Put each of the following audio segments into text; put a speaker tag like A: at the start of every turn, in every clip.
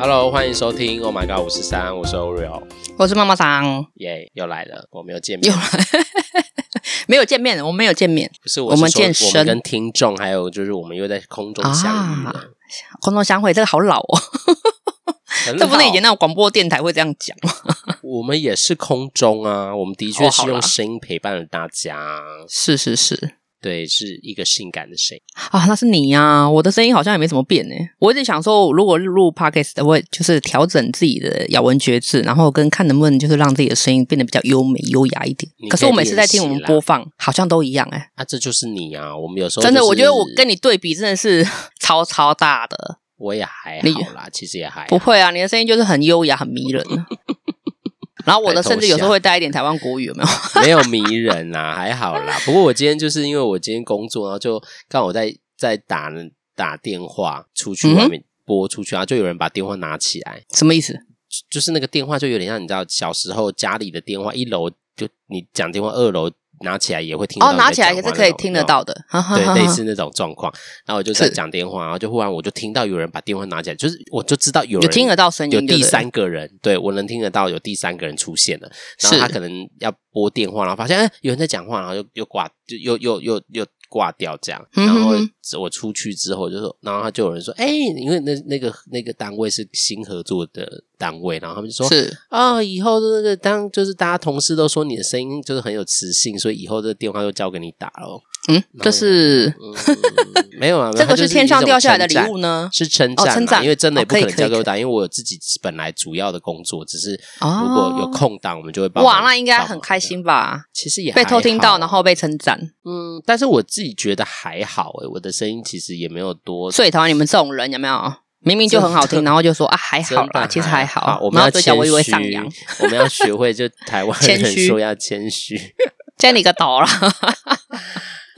A: Hello，欢迎收听。Oh my god，五十三，我是 Oreo，
B: 我是妈妈桑，
A: 耶，yeah, 又来了，我们又见面，又来，
B: 没有见面，我们没有见面，
A: 不是，我，是我们健身，我们跟听众，还有就是我们又在空中相遇了，啊、
B: 空中相会，这个好老哦，这不是以前那种广播电台会这样讲吗？
A: 我们也是空中啊，我们的确是用声音陪伴了大家，哦、
B: 是是是。
A: 对，是一个性感的声音
B: 啊，那是你呀、啊！我的声音好像也没怎么变呢。我一直想说，如果录 podcast 的会就是调整自己的咬文嚼字，然后跟看能不能就是让自己的声音变得比较优美、优雅一点。可是我每次在听我们播放，好像都一样哎。
A: 啊，这就是你啊！我们有时候、就是、
B: 真的，我觉得我跟你对比真的是 超超大的。
A: 我也还好啦，其实也还好
B: 不会啊。你的声音就是很优雅、很迷人。然后我的甚至有时候会带一点台湾国语，有没有？
A: 没有迷人啦，还好啦。不过我今天就是因为我今天工作，然后就刚好在在打打电话出去外面拨出去，然后就有人把电话拿起来，
B: 什么意思？
A: 就是那个电话就有点像你知道小时候家里的电话，一楼就你讲电话，二楼。拿起来也会听到哦，
B: 拿起来也是可以听得到的，
A: 对，类似那种状况。然后我就在讲电话，然后就忽然我就听到有人把电话拿起来，就是我就知道有人
B: 有听得到声音，
A: 有第三个人，对，我能听得到有第三个人出现了。然后他可能要拨电话，然后发现哎有人在讲话，然后又又挂，就又又又又挂掉这样。然后我出去之后就说，然后他就有人说，哎，因为那那个那个单位是新合作的。单位，然后他们就说：“是啊、哦，以后那个当就是大家同事都说你的声音就是很有磁性，所以以后这个电话就交给你打了。”
B: 嗯，这是、
A: 嗯、没有啊，
B: 这个是天上掉下来的礼物呢？
A: 是称赞，称赞，因为真的也不可能交给我打，因为我有自己本来主要的工作，只是如果有空档，我们就会帮。
B: 哇，那应该很开心吧？
A: 其实也
B: 被偷听到，然后被称赞。
A: 嗯，但是我自己觉得还好诶，我的声音其实也没有多。
B: 所以讨厌你们这种人，有没有？明明就很好听，然后就说啊还好啦，其实还好。我们要谦虚，
A: 我们要学会就台湾人说要谦虚，
B: 谦你个头啦！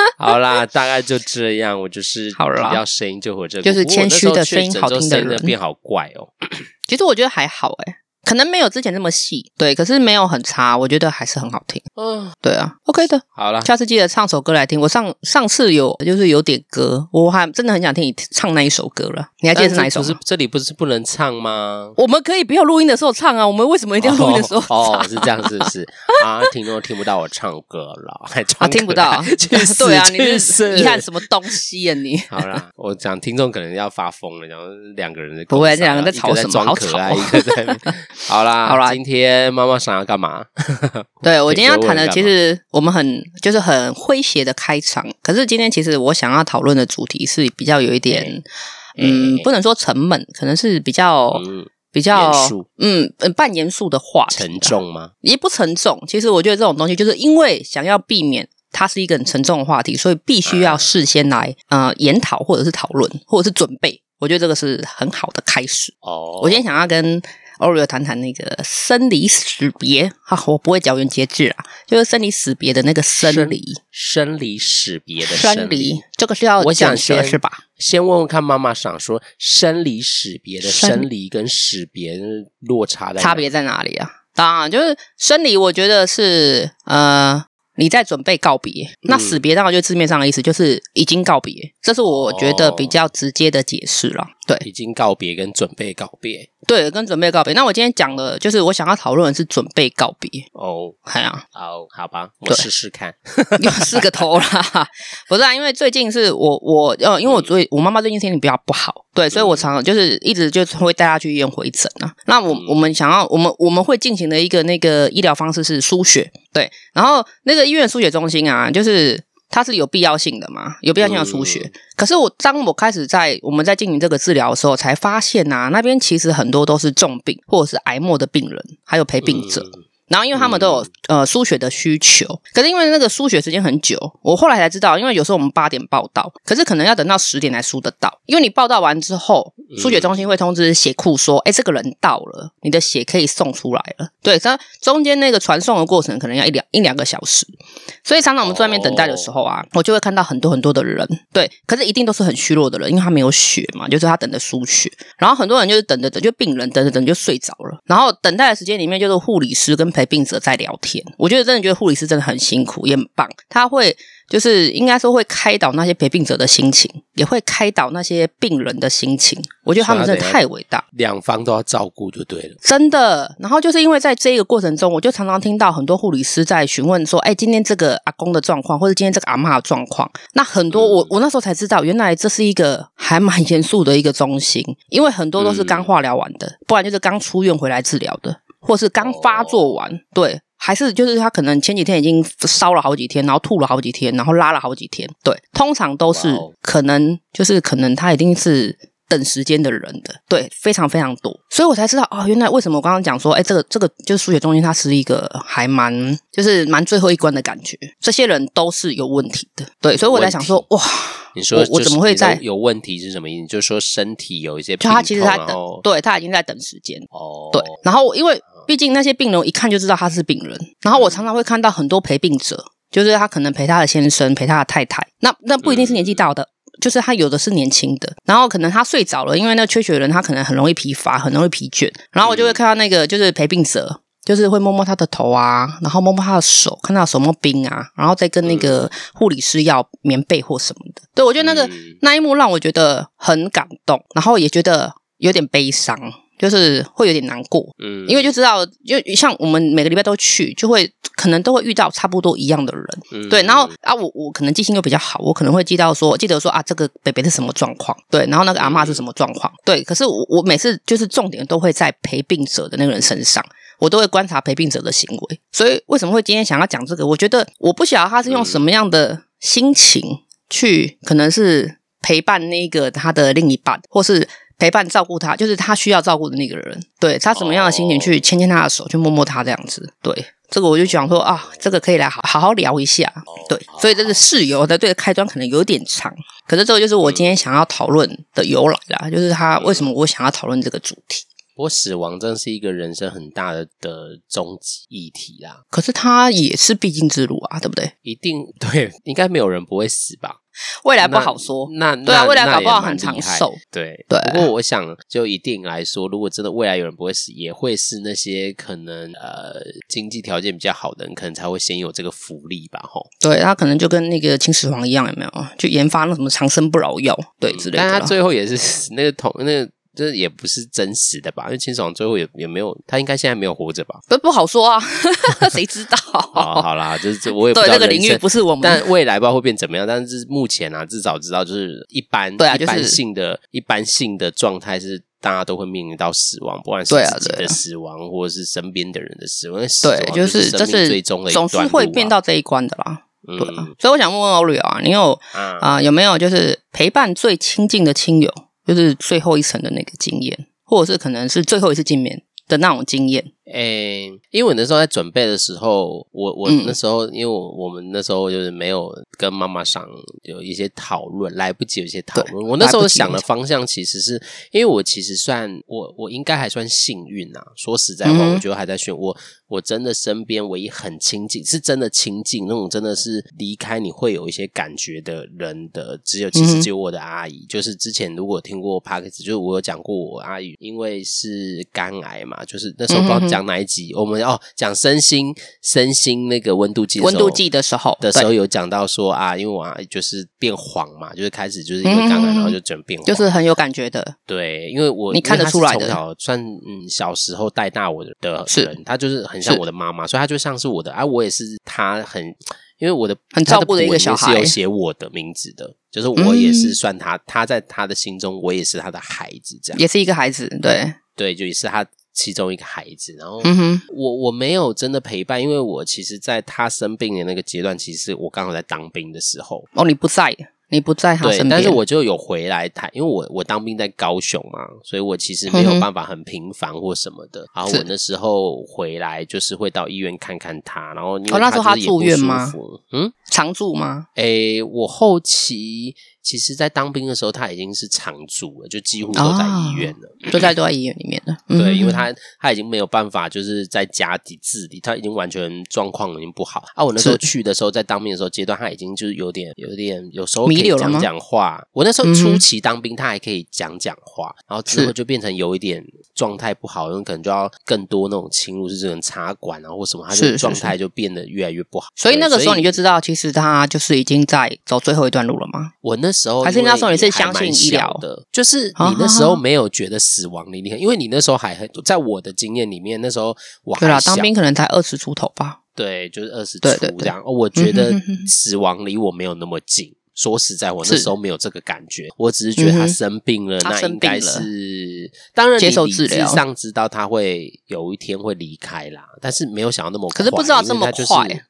A: 好啦，大概就这样。我就是好了，要声音就我这，
B: 就是谦虚的声音好听的人
A: 变好怪哦。
B: 其实我觉得还好诶。可能没有之前那么细，对，可是没有很差，我觉得还是很好听。嗯，对啊，OK 的。
A: 好了，
B: 下次记得唱首歌来听。我上上次有就是有点歌，我还真的很想听你唱那一首歌了。你还记得是哪一首？
A: 不是这里不是不能唱吗？
B: 我们可以不要录音的时候唱啊。我们为什么一定要录音的时候 唱？
A: 哦，哦，是这样，是不是？啊，听众听不到我唱歌了，还唱
B: 啊？听不到？对啊，你是遗憾什么东西啊？你
A: 好啦，我讲听众可能要发疯了，然后两个人在
B: 不会，这两个人在吵什么？好吵啊！一个在。
A: 好啦，好啦，今天妈妈想要干嘛？
B: 对，我今天要谈的，其实我们很就是很诙谐的开场。可是今天其实我想要讨论的主题是比较有一点，欸、嗯，欸、不能说沉闷，可能是比较、嗯、比较严肃，嗯，半严肃的话题，
A: 沉重吗？
B: 也不沉重。其实我觉得这种东西，就是因为想要避免它是一个很沉重的话题，所以必须要事先来呃研讨或者是讨论或者是准备。我觉得这个是很好的开始。哦，我今天想要跟。偶尔谈谈那个生离死别哈，我不会咬文嚼字啊，就是生离死别的那个生离，
A: 生离死别的生离，
B: 这个是要
A: 我想先
B: 是吧？
A: 先问问看妈妈想说生离死别的生离跟死别落差的
B: 差别在哪里啊？当然就是生离，我觉得是呃。你在准备告别，那死别当然就字面上的意思，就是已经告别，这是我觉得比较直接的解释了。对，
A: 已经告别跟准备告别，
B: 对，跟准备告别。那我今天讲的就是我想要讨论的是准备告别。
A: 哦，
B: 哎呀，
A: 好，好吧，我试试看，
B: 又是个头啦。不是啊，因为最近是我我呃，因为我最我妈妈最近身体比较不好，对，所以我常常就是一直就会带她去医院回诊啊。那我我们想要我们我们会进行的一个那个医疗方式是输血，对，然后那个。医院输血中心啊，就是它是有必要性的嘛，有必要性要输血。嗯、可是我当我开始在我们在进行这个治疗的时候，才发现呐、啊，那边其实很多都是重病或者是癌末的病人，还有陪病者。嗯然后，因为他们都有呃输血的需求，可是因为那个输血时间很久，我后来才知道，因为有时候我们八点报到，可是可能要等到十点才输得到，因为你报到完之后，输血中心会通知血库说，哎，这个人到了，你的血可以送出来了。对，它中间那个传送的过程可能要一两一两个小时，所以常常我们在外面等待的时候啊，我就会看到很多很多的人，对，可是一定都是很虚弱的人，因为他没有血嘛，就是他等着输血，然后很多人就是等着等，就病人等着等就睡着了，然后等待的时间里面就是护理师跟陪病者在聊天，我觉得真的觉得护理师真的很辛苦，也很棒。他会就是应该说会开导那些陪病者的心情，也会开导那些病人的心情。我觉得他们真的太伟大，
A: 两方都要照顾就对了，
B: 真的。然后就是因为在这个过程中，我就常常听到很多护理师在询问说：“哎，今天这个阿公的状况，或者今天这个阿妈的状况。”那很多我我那时候才知道，原来这是一个还蛮严肃的一个中心，因为很多都是刚化疗完的，嗯、不然就是刚出院回来治疗的，或是刚发作完，哦、对，还是就是他可能前几天已经烧了好几天，然后吐了好几天，然后拉了好几天，对，通常都是可能就是可能他一定是。等时间的人的，对，非常非常多，所以我才知道哦，原来为什么我刚刚讲说，哎，这个这个就是输血中心，它是一个还蛮就是蛮最后一关的感觉，这些人都是有问题的，对，所以我在想说，哇，
A: 你说
B: 我，我怎么会在
A: 有问题是什么意思？就是说身体有一些，
B: 就他其实在等，对他已经在等时间。哦，对，然后因为毕竟那些病人一看就知道他是病人，然后我常常会看到很多陪病者，就是他可能陪他的先生，陪他的太太，那那不一定是年纪大的。嗯就是他有的是年轻的，然后可能他睡着了，因为那缺血人他可能很容易疲乏，很容易疲倦。然后我就会看到那个就是陪病者，就是会摸摸他的头啊，然后摸摸他的手，看到手摸冰啊，然后再跟那个护理师要棉被或什么的。对，我觉得那个那一幕让我觉得很感动，然后也觉得有点悲伤。就是会有点难过，嗯，因为就知道，就像我们每个礼拜都去，就会可能都会遇到差不多一样的人，嗯，对。然后啊，我我可能记性又比较好，我可能会记到说，记得说啊，这个北北是什么状况，对。然后那个阿嬷是什么状况，嗯，对。可是我我每次就是重点都会在陪病者的那个人身上，我都会观察陪病者的行为。所以为什么会今天想要讲这个？我觉得我不晓得他是用什么样的心情去，可能是陪伴那个他的另一半，或是。陪伴照顾他，就是他需要照顾的那个人。对，他什么样的心情去牵牵他的手，去摸摸他这样子。对，这个我就想说啊，这个可以来好好好聊一下。对，所以这是室友的对开端可能有点长，可是这个就是我今天想要讨论的由来啦，就是他为什么我想要讨论这个主题。
A: 不过死亡真是一个人生很大的的终极议题啦。
B: 可是它也是必经之路啊，对不对？
A: 一定对，应该没有人不会死吧？
B: 未来不好说，
A: 那，那
B: 对啊，未来搞不好很长寿。
A: 对对。不过我想，就一定来说，如果真的未来有人不会死，也会是那些可能呃经济条件比较好的人，可能才会先有这个福利吧？吼。
B: 对，他可能就跟那个秦始皇一样，有没有？就研发那什么长生不老药，对之类的。
A: 但他最后也是那个同那个。这也不是真实的吧？因为秦始皇最后也也没有，他应该现在没有活着吧？
B: 不不好说啊，谁知道？
A: 好，好啦，就是这我也不知道。
B: 对，这个领域不是我们，
A: 但未来不知道会变怎么样。但是目前啊，至少知道就是一般，对啊，就是、一般性的一般性的状态是大家都会面临到死亡，不管是自己的死亡，啊啊、或者是身边的人的死亡。因为死亡就是这是最终的一总是会变到这一关的啦。对、所以我想问问 Oreo 啊，你有啊、呃、有没有就是陪伴最亲近的亲友？就是最后一层的那个经验，或者是可能是最后一次见面的那种经验。诶、欸，因为我那时候在准备的时候，我我那时候，嗯、因为我我们那时候就是没有跟妈妈上有一些讨论，来不及有一些讨论。我那时候想的方向，其实是因为我其实算我我应该还算幸运啊。说实在话，嗯、我觉得还在选我。我真的身边唯一很亲近，是真的亲近那种，真的是离开你会有一些感觉的人的，只有其实只有我的阿姨。嗯、就是之前如果听过 Podcast，就是我有讲过我阿姨，因为是肝癌嘛，就是那时候不知道讲哪一集，嗯、我们哦讲身心身心那个温度计
B: 温度计的时候
A: 的时候有讲到说啊，因为我啊就是变黄嘛，就是开始就是因为肝癌，然后就整变黄，
B: 就是很有感觉的。
A: 对，因为我
B: 你看得出来的，
A: 从小算嗯小时候带大我的的人，他就是很。像我的妈妈，所以他就像是我的，啊，我也是他很，因为我的
B: 很照顾的一个小孩，
A: 是有写我的名字的，就是我也是算他，他在他的心中，我也是他的孩子，这样。
B: 也是一个孩子，对。
A: 对，就也是他其中一个孩子。然后，我我没有真的陪伴，因为我其实在他生病的那个阶段，其实我刚好在当兵的时候，
B: 哦，你不在。你不在他身边，
A: 但是我就有回来台，因为我我当兵在高雄嘛，所以我其实没有办法很频繁或什么的。然后我那时候回来就是会到医院看看他，然后因
B: 为那时候他住院吗？嗯，常住吗？
A: 诶，我后期其实，在当兵的时候，他已经是常住了，就几乎都在医院了，
B: 都在都在医院里面了。
A: 对，因为他他已经没有办法，就是在家底自理，他已经完全状况已经不好啊。我那时候去的时候，在当兵的时候阶段，他已经就是有点有点，有时候可以讲讲话。我那时候初期当兵，他还可以讲讲话，然后之后就变成有一点状态不好，因为可能就要更多那种侵入，是这种插管啊或什么，他就状态就变得越来越不好。
B: 所以那个时候你就知道，其实他就是已经在走最后一段路了吗？
A: 我那时候
B: 还是那时候你是相信医疗
A: 的，就是你那时候没有觉得死亡离你很，因为你那时候还很，在我的经验里面，那时候我还
B: 对啦，当兵可能才二十出头吧，
A: 对，就是二十出这样。我觉得死亡离我没有那么近。说实在，我那时候没有这个感觉，我只是觉得他生病了，那应该是当然接受治疗上知道他会有一天会离开啦，但是没有想到那么快，
B: 可是不知道这么快。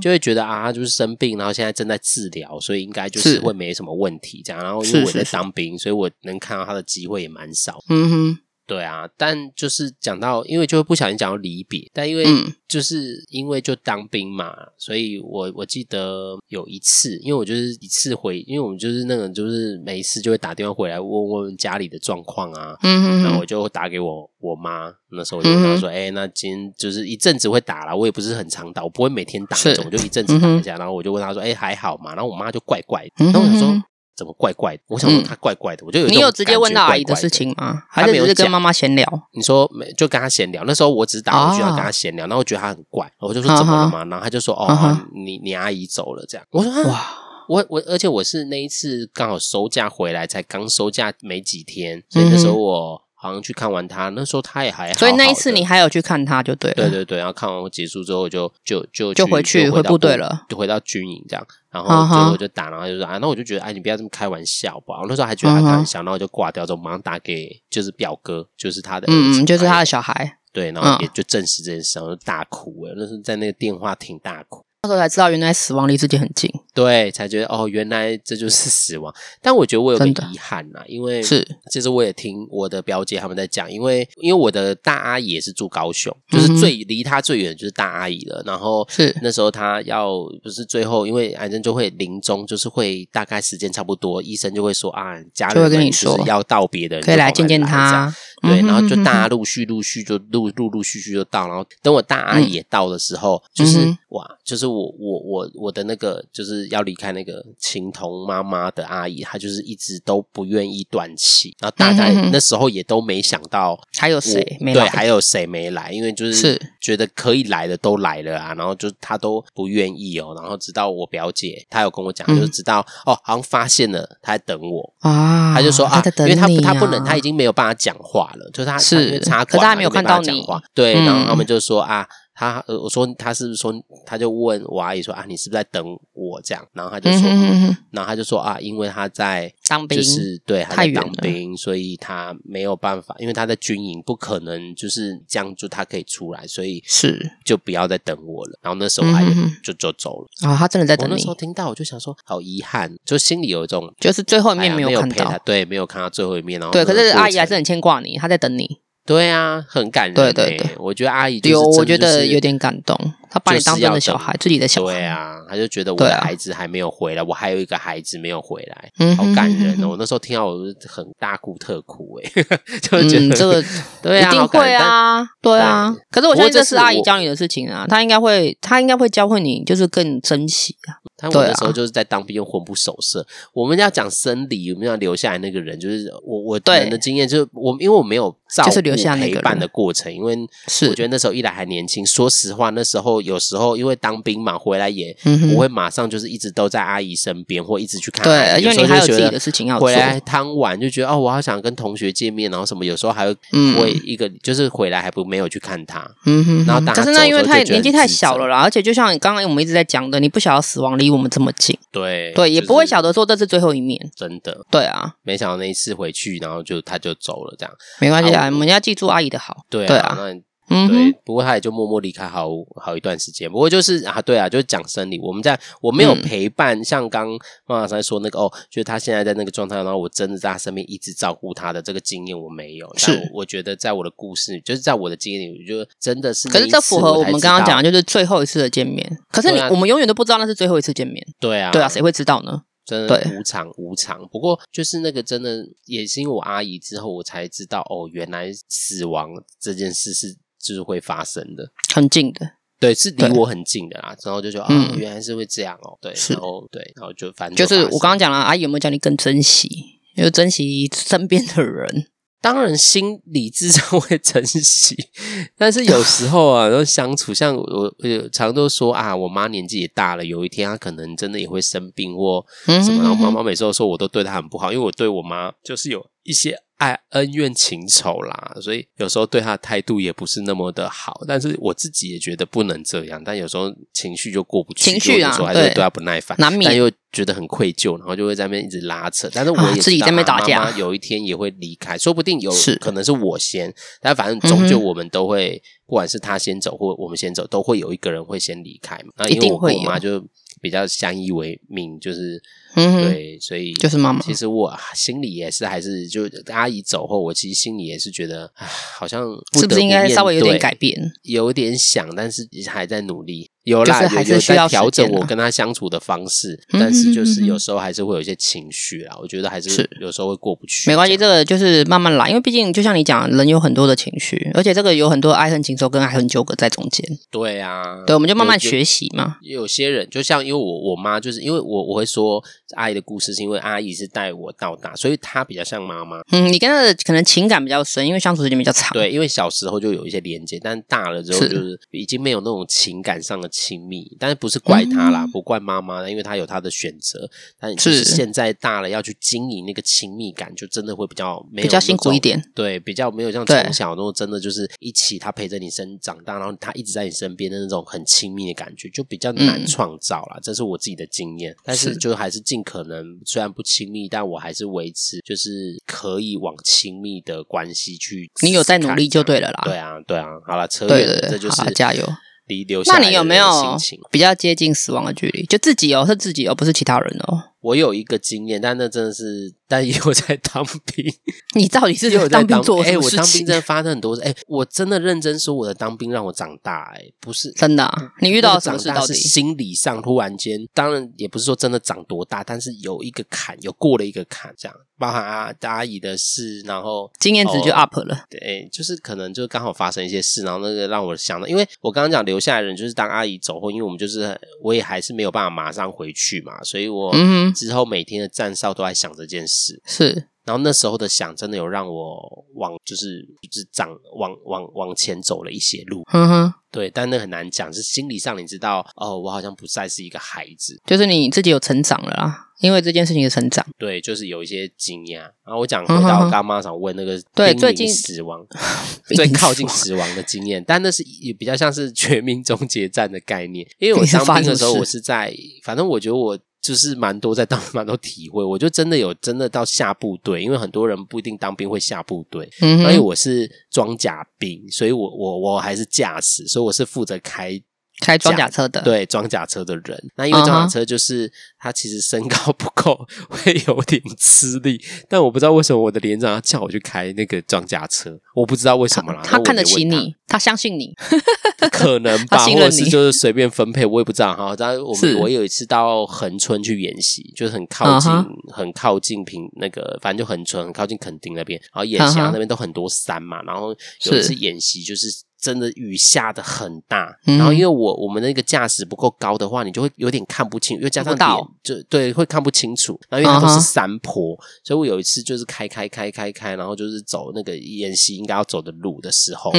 A: 就会觉得啊，他就是生病，然后现在正在治疗，所以应该就是会没什么问题这样。然后因为我在当兵，所以我能看到他的机会也蛮少。嗯哼。对啊，但就是讲到，因为就会不小心讲到离别，但因为就是因为就当兵嘛，嗯、所以我我记得有一次，因为我就是一次回，因为我们就是那个就是每一次就会打电话回来问问家里的状况啊，嗯哼哼，然后我就打给我我妈，那时候我就跟她说，哎、嗯欸，那今天就是一阵子会打了，我也不是很常打，我不会每天打那种，是我就一阵子打一下，嗯、然后我就问她说，哎、欸，还好嘛？然后我妈就怪怪的，然后我说。怎么怪怪的？我想说他怪怪的，嗯、我就有。你有直接问到阿姨的事情吗？还是只是跟妈妈闲聊？你说没？就跟他闲聊。那时候我只是打过去要跟他闲聊，然后我觉得他很怪，我就说怎么了嘛？然后他就说哦，啊、你你阿姨走了这样。我说哇，我我而且我是那一次刚好收假回来，才刚收假没几天，所以那时候我。好像去看完他，那时候他也还好好，
B: 所以那一次你还有去看他就对了。
A: 对对对，然后看完我结束之后就就就
B: 就回去回部队了，
A: 就回到军营这样。然后最后就打，然后就说啊，那我就觉得哎，你不要这么开玩笑吧。我那时候还觉得他开玩笑，然后就挂掉之后，马上打给就是表哥，就是他的
B: 嗯，就是他的小孩。
A: 对，然后也就证实这件事，然后就大哭了。那时候在那个电话亭大哭。
B: 那时候才知道，原来死亡离自己很近。
A: 对，才觉得哦，原来这就是死亡。但我觉得我有个遗憾呐，因为是其实我也听我的表姐他们在讲，因为因为我的大阿姨也是住高雄，就是最离她最远就是大阿姨了。然后是那时候她要不是最后，因为癌症就会临终，就是会大概时间差不多，医生就会说啊，家人们就是要道别的人
B: 可以来见见他。
A: 对，然后就大家陆续陆续就陆陆陆续续就到，然后等我大阿姨也到的时候，就是哇，就是。我我我我的那个就是要离开那个情同妈妈的阿姨，她就是一直都不愿意断气，然后大家那时候也都没想到
B: 还有谁没来，
A: 对，还有谁没来，因为就是。觉得可以来的都来了啊，然后就她都不愿意哦，然后直到我表姐她有跟我讲，就是知道哦，好像发现了，她在等我啊，她就说啊，因为她她不能，她已经没有办法讲话了，就是他是插管，可他没有看到讲话，对，然后他们就说啊。他呃，我说他是不是说，他就问我阿姨说啊，你是不是在等我这样？然后他就说，嗯哼哼然后他就说啊，因为他在当兵，就是对，他在当兵，所以他没有办法，因为他在军营，不可能就是这样就他可以出来，所以是就不要再等我了。然后那时候阿姨就就走了
B: 啊、哦，他真的在等你。
A: 我那时候听到我就想说，好遗憾，就心里有一种
B: 就是最后一面没有看到，
A: 哎、没有陪他对，没有看到最后一面。然后
B: 对，可是阿姨还是很牵挂你，他在等你。
A: 对啊，很感人。对对对，我觉得阿姨有，
B: 我觉得有点感动。他把你当真的小孩，自己的小孩。
A: 对啊，他就觉得我的孩子还没有回来，我还有一个孩子没有回来，好感人哦！我那时候听到我很大哭特哭，哎，就觉得这个 对啊，一定会啊，对啊。可是我相信这是阿姨教你的事情啊，她应该会，她应该会教会你，就是更珍惜啊。但我那时候就是在当兵又魂不守舍。我们要讲生理，我们要留下来那个人，就是我我对人的经验，就是我因为我没有。照顾留下陪伴的过程，因为是我觉得那时候一来还年轻，说实话，那时候有时候因为当兵嘛，回来也不会马上就是一直都在阿姨身边，或一直去看阿姨。对，因为你还有自己的事情要做。回来贪玩就觉得哦，我好想跟同学见面，然后什么，有时候还会会一个就是回来还不没有去看他。嗯哼。然后可是那因为太年纪太小了啦，而且就像刚刚我们一直在讲的，你不晓得死亡离我们这么近。对对，也不会晓得说这是最后一面。真的。对啊。没想到那一次回去，然后就他就走了，这样没关系啊。我们要记住阿姨的好，对啊，对啊，那嗯，对，不过他也就默默离开好好一段时间。不过就是啊，对啊，就是讲生理，我们在我没有陪伴，嗯、像刚妈妈在说那个哦，就是他现在在那个状态，然后我真的在他身边一直照顾他的这个经验我没有。是我，我觉得在我的故事，就是在我的经验里，我觉得真的是。可是这符合我们刚刚讲的，就是最后一次的见面。可是你、啊、我们永远都不知道那是最后一次见面。对啊，对啊，谁会知道呢？真的无常无常。不过就是那个真的也是因为我阿姨之后，我才知道哦，原来死亡这件事是就是会发生的，
B: 很近的。
A: 对，是离我很近的啦，然后就说啊、嗯哦，原来是会这样哦。对，然后对，然后就反正就，
B: 就是我刚刚讲了，阿姨有没有叫你更珍惜，就珍惜身边的人？
A: 当然，心理智上会珍惜，但是有时候啊，然后相处，像我，我常都说啊，我妈年纪也大了，有一天她可能真的也会生病或什么，然后妈妈每次都说我都对她很不好，因为我对我妈就是有一些。爱恩怨情仇啦，所以有时候对他的态度也不是那么的好。但是我自己也觉得不能这样，但有时候情绪就过不去，
B: 情绪啊，
A: 有时候还是对他不耐烦，
B: 难免，
A: 但又觉得很愧疚，然后就会在那边一直拉扯。但是我也、啊、
B: 自己在那边打架，
A: 妈妈有一天也会离开，说不定有可能是我先，但反正终究我们都会，嗯、不管是他先走或我们先走，都会有一个人会先离开嘛。那因为我跟我妈就比较相依为命，就是。嗯，对，所以
B: 就是妈妈。
A: 其实我心里也是，还是就阿姨走后，我其实心里也是觉得，唉，好像不
B: 是不是应该稍微有点改变？
A: 有点想，但是还在努力。有啦，就是、还是需要调整我跟他相处的方式，但是就是有时候还是会有一些情绪啊。我觉得还是有时候会过不去。
B: 没关系，这个就是慢慢来，因为毕竟就像你讲，人有很多的情绪，而且这个有很多爱恨情仇跟爱恨纠葛在中间。
A: 对啊，
B: 对，我们就慢慢学习嘛。
A: 有，有些人就像因为我我妈，就是因为我我会说。阿姨的故事是因为阿姨是带我到大，所以她比较像妈妈。
B: 嗯，你跟她的可能情感比较深，因为相处时间比较长。
A: 对，因为小时候就有一些连接，但大了之后就是已经没有那种情感上的亲密。但是不是怪他啦，嗯、不怪妈妈，因为他有他的选择。但是现在大了要去经营那个亲密感，就真的会比较没有比较辛苦一点。对，比较没有像从小那种真的就是一起，他陪着你生长大，然后他一直在你身边的那种很亲密的感觉，就比较难创造啦。嗯、这是我自己的经验，但是就还是尽。可能虽然不亲密，但我还是维持，就是可以往亲密的关系去。
B: 你有在努力就对了啦。
A: 对啊，对啊。好了，车远了，这就是
B: 加油。
A: 离留下。
B: 那你有没有比较接近死亡的距离？就自己哦，是自己哦，不是其他人哦。
A: 我有一个经验，但那真的是，但也有在当兵。
B: 你到底是有在当兵做？哎，
A: 我当兵真的发生很多事。哎，我真的认真说，我的当兵让我长大。哎，不是
B: 真的，你遇到什么事？
A: 长大是心理上突然间，当然也不是说真的长多大，但是有一个坎，有过了一个坎，这样。包含阿阿姨的事，然后
B: 经验值就 up 了。
A: 对，就是可能就刚好发生一些事，然后那个让我想到，因为我刚刚讲留下来的人，就是当阿姨走后，因为我们就是我也还是没有办法马上回去嘛，所以我之后每天的站哨都在想这件事。
B: 是。
A: 然后那时候的想，真的有让我往就是就是长往往往前走了一些路。嗯哼，对，但那很难讲，是心理上你知道，哦，我好像不再是一个孩子，
B: 就是你自己有成长了啦，因为这件事情的成长。
A: 对，就是有一些经验。然后我讲回到我刚妈想问那个对最近死亡 最靠近死亡的经验，但那是也比较像是全民终结战的概念，因为我当兵的时候，我是在，反正我觉得我。就是蛮多在当 蛮多体会，我就真的有真的到下部队，因为很多人不一定当兵会下部队，嗯，因为我是装甲兵，所以我我我还是驾驶，所以我是负责开。
B: 开装甲车的，
A: 对装甲车的人，那因为装甲车就是他其实身高不够，会有点吃力。但我不知道为什么我的连长要叫我去开那个装甲车，我不知道为什么啦。
B: 他，他看得起你，他相信你，
A: 可能吧，或者是就是随便分配，我也不知道哈。然后我们我有一次到恒春去演习，就是很靠近，很靠近平那个，反正就恒春，很靠近垦丁那边。然后演习那边都很多山嘛，然后有一次演习就是。真的雨下的很大，然后因为我我们那个驾驶不够高的话，你就会有点看不清，因为加上脸就对会看不清楚。然后因为它都是山坡，所以我有一次就是开开开开开，然后就是走那个演习应该要走的路的时候，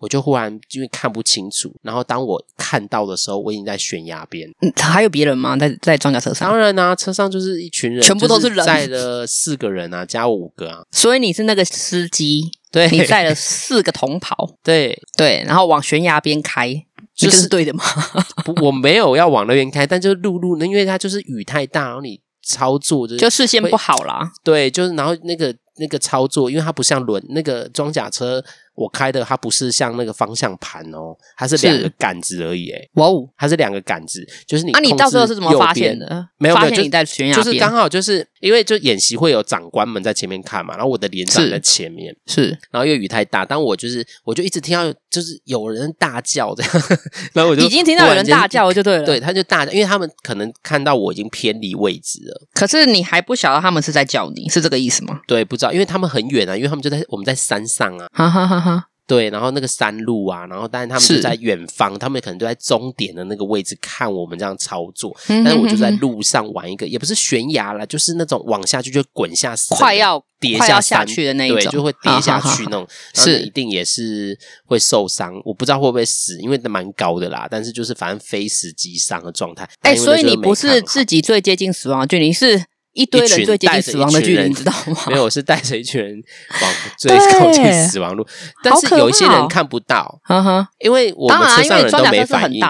A: 我就忽然因为看不清楚，然后当我看到的时候，我已经在悬崖边。
B: 嗯，还有别人吗？在在装甲车上？
A: 当然啊，车上就是一群人，全部都是人，载了四个人啊，加我五个啊。
B: 所以你是那个司机。对，你载了四个同袍，
A: 对
B: 对，然后往悬崖边开，这是对的吗？
A: 不，我没有要往那边开，但就是路路，因为它就是雨太大，然后你操作就
B: 就视线不好啦。
A: 对，就是然后那个那个操作，因为它不像轮那个装甲车。我开的它不是像那个方向盘哦，它是两个杆子而已。哎，哇哦，它是两个杆子，就是你。那、啊、
B: 你到时候是怎么发现的？
A: 没有，没有，
B: 发现你在悬崖边，
A: 就是刚好就是因为就演习会有长官们在前面看嘛，然后我的连长在前面，
B: 是，是
A: 然后因为雨太大，当我就是我就一直听到就是有人大叫这样，然后我就
B: 已经听到有人大叫就对了，
A: 对，他就大叫，因为他们可能看到我已经偏离位置了，
B: 可是你还不晓得他们是在叫你，是这个意思吗？
A: 对，不知道，因为他们很远啊，因为他们就在我们在山上啊，
B: 哈哈哈哈。
A: 对，然后那个山路啊，然后但是他们就在远方，他们可能就在终点的那个位置看我们这样操作，嗯、哼哼但是我就在路上玩一个，也不是悬崖啦，就是那种往下去就滚下死，
B: 快要
A: 跌下
B: 下去的那一种，
A: 对，就会跌下去那种，是一定也是会受伤，我不知道会不会死，因为蛮高的啦，但是就是反正非死即伤的状态。
B: 哎，所以你不是自己最接近死亡的距离是？一堆人最接近死亡的距离，你知道吗？
A: 没有，我是带着一群人往 最靠近死亡路，但是有一些人看不到，
B: 哈哈
A: 因为我们车上人都没反应。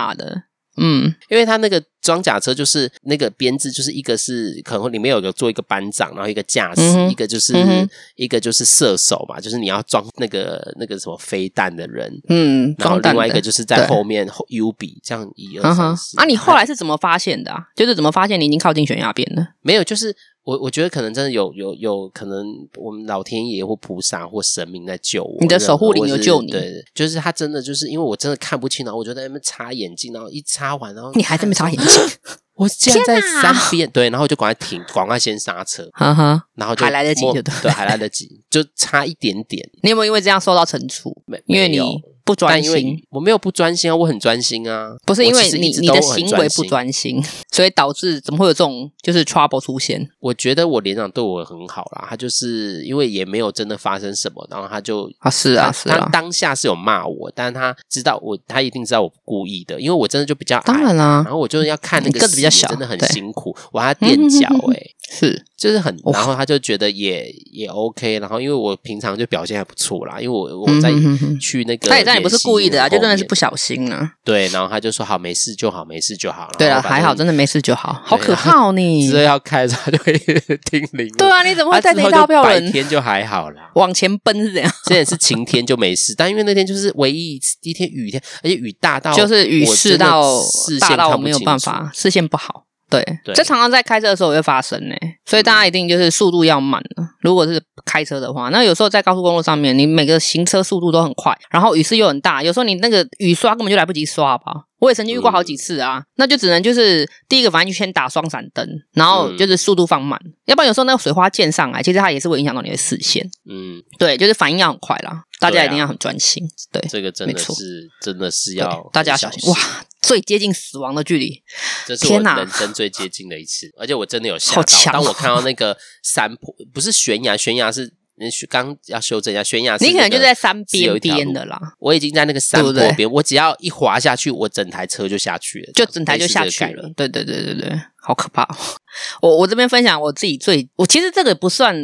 B: 嗯，
A: 因为他那个装甲车就是那个编制，就是一个是可能里面有个做一个班长，然后一个驾驶，嗯、一个就是、嗯、一个就是射手嘛，就是你要装那个那个什么飞弹的人，
B: 嗯，
A: 然后另外一个就是在后面 U 比这样一二三四。
B: 啊，你后来是怎么发现的啊？就是怎么发现你已经靠近悬崖边了？
A: 没有，就是。我我觉得可能真的有有有可能，我们老天爷或菩萨或神明在救我。
B: 你的守护灵有救你？
A: 对，就是他真的就是因为我真的看不清，然后我就在那边擦眼镜，然后一擦完，然后
B: 你还在那边擦眼镜？
A: 我竟然在三边，哪对，然后就赶快停，赶快先刹车，
B: 哈哈，
A: 然后就
B: 还来得及就对，
A: 对，对，还来得及，就差一点点。
B: 你有没有因为这样受到惩处？没，因为你。不专心，
A: 我没有不专心啊，我很专心啊。
B: 不是因为你你的行为不专心，所以导致怎么会有这种就是 trouble 出现？
A: 我觉得我连长对我很好啦，他就是因为也没有真的发生什么，然后他就
B: 啊是啊是啊，
A: 他当下是有骂我，但是他知道我，他一定知道我不故意的，因为我真的就比较矮，
B: 当然啦，
A: 然后我就是要看那个
B: 个子比较小，
A: 真的很辛苦，我还要垫脚诶。
B: 是，
A: 就是很，然后他就觉得也也 OK，然后因为我平常就表现还不错啦，因为我我在去那个，
B: 他也当然也不是故意的啊，就真的是不小心啊。
A: 对，然后他就说好，没事就好，没事就好。
B: 对啊，还好，真的没事就好。好可怕哦，你。
A: 只要开着他就会 听铃。
B: 对啊，你怎么会在那大票人？
A: 白天就还好啦，
B: 往前奔是这样。
A: 现在是晴天就没事，但因为那天就是唯一一次一天雨天，而且雨大到
B: 就是雨势到大到我没有办法，视线不好。对，这对常常在开车的时候也会发生呢，所以大家一定就是速度要慢了。如果是开车的话，那有时候在高速公路上面，你每个行车速度都很快，然后雨势又很大，有时候你那个雨刷根本就来不及刷吧。我也曾经遇过好几次啊，嗯、那就只能就是第一个反应就先打双闪灯，然后就是速度放慢，嗯、要不然有时候那个水花溅上来，其实它也是会影响到你的视线。嗯，对，就是反应要很快啦，大家一定要很专心。对，啊、对，
A: 这个真的是真的是要
B: 大家小心哇。最接近死亡的距离，
A: 这是我人生最接近的一次，而且我真的有吓到。
B: 强
A: 当我看到那个山坡，不是悬崖，悬崖是你刚要修正一下，悬崖是
B: 你可能就在山边边的啦。
A: 我已经在那个山坡边，对对，我只要一滑下去，我整台车就下去了，
B: 就整台就下去了。对对对对对，好可怕。我我这边分享我自己最，我其实这个不算，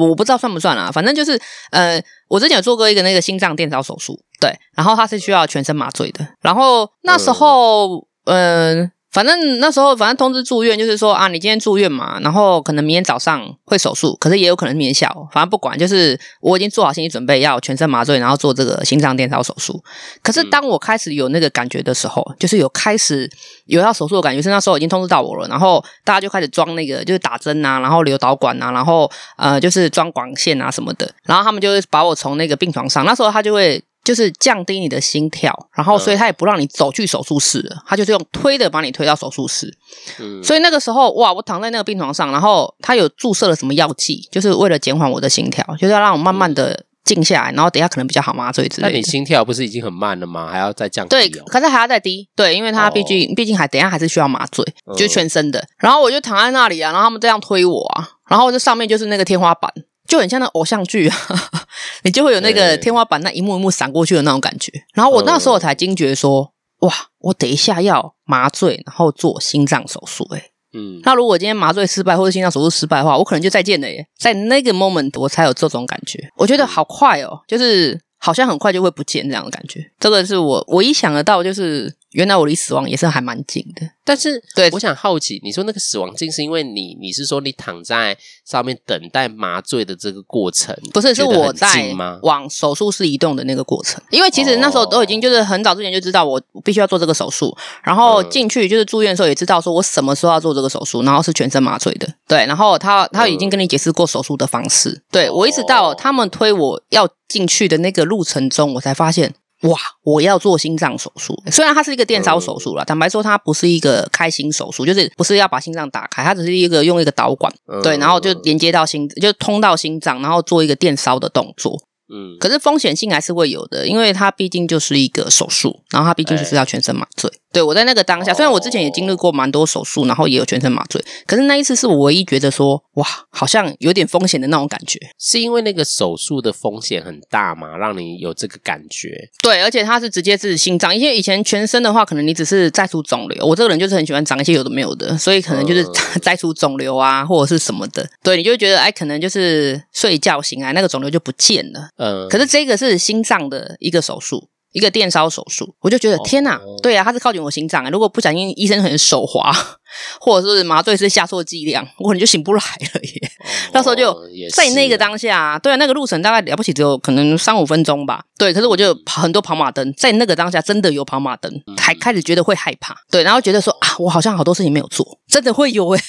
B: 我不知道算不算啊。反正就是呃，我之前有做过一个那个心脏电烧手术，对，然后他是需要全身麻醉的，然后那时候嗯。呃反正那时候，反正通知住院就是说啊，你今天住院嘛，然后可能明天早上会手术，可是也有可能明天下午，反正不管，就是我已经做好心理准备，要全身麻醉，然后做这个心脏电烧手术。可是当我开始有那个感觉的时候，嗯、就是有开始有要手术的感觉，是那时候已经通知到我了，然后大家就开始装那个，就是打针啊，然后留导管啊，然后呃，就是装管线啊什么的，然后他们就会把我从那个病床上，那时候他就会。就是降低你的心跳，然后所以他也不让你走去手术室了，他就是用推的把你推到手术室。嗯，所以那个时候哇，我躺在那个病床上，然后他有注射了什么药剂，就是为了减缓我的心跳，就是要让我慢慢的静下来，然后等一下可能比较好麻醉之类的。
A: 那你心跳不是已经很慢了吗？还要再降低哦？
B: 对，可是还要再低。对，因为他毕竟毕竟还等一下还是需要麻醉，就全身的。然后我就躺在那里啊，然后他们这样推我啊，然后这上面就是那个天花板。就很像那偶像剧啊，你就会有那个天花板那一幕一幕闪过去的那种感觉。然后我那时候我才惊觉说，哇，我等一下要麻醉，然后做心脏手术。诶嗯，那如果今天麻醉失败或者心脏手术失败的话，我可能就再见了耶。在那个 moment 我才有这种感觉，我觉得好快哦，就是好像很快就会不见这样的感觉。这个是我唯一想得到，就是原来我离死亡也是还蛮近的。
A: 但是，对，我想好奇，你说那个死亡近是因为你，你是说你躺在上面等待麻醉的这个过程？
B: 不是，是我在往手术室移动的那个过程。因为其实那时候都已经就是很早之前就知道我必须要做这个手术，然后进去就是住院的时候也知道说我什么时候要做这个手术，然后是全身麻醉的。对，然后他他已经跟你解释过手术的方式。嗯、对我一直到他们推我要进去的那个路程中，我才发现。哇！我要做心脏手术，虽然它是一个电烧手术了，嗯、坦白说，它不是一个开心手术，就是不是要把心脏打开，它只是一个用一个导管，嗯、对，然后就连接到心，就通到心脏，然后做一个电烧的动作。嗯，可是风险性还是会有的，因为它毕竟就是一个手术，然后它毕竟就是要全身麻醉。欸对，我在那个当下，虽然我之前也经历过蛮多手术，然后也有全身麻醉，可是那一次是我唯一觉得说，哇，好像有点风险的那种感觉。
A: 是因为那个手术的风险很大吗？让你有这个感觉？
B: 对，而且它是直接是心脏，因为以前全身的话，可能你只是摘除肿瘤。我这个人就是很喜欢长一些有的没有的，所以可能就是 摘除肿瘤啊，或者是什么的。对，你就觉得，哎，可能就是睡一觉醒来，那个肿瘤就不见了。嗯，可是这个是心脏的一个手术。一个电烧手术，我就觉得天哪，对啊，它是靠近我心脏啊！如果不小心医生可能手滑，或者是麻醉师下错剂量，我可能就醒不来了耶。到时候就在那个当下，对啊，那个路程大概了不起只有可能三五分钟吧。对，可是我就跑很多跑马灯，在那个当下真的有跑马灯，还开始觉得会害怕。对，然后觉得说啊，我好像好多事情没有做，真的会有诶。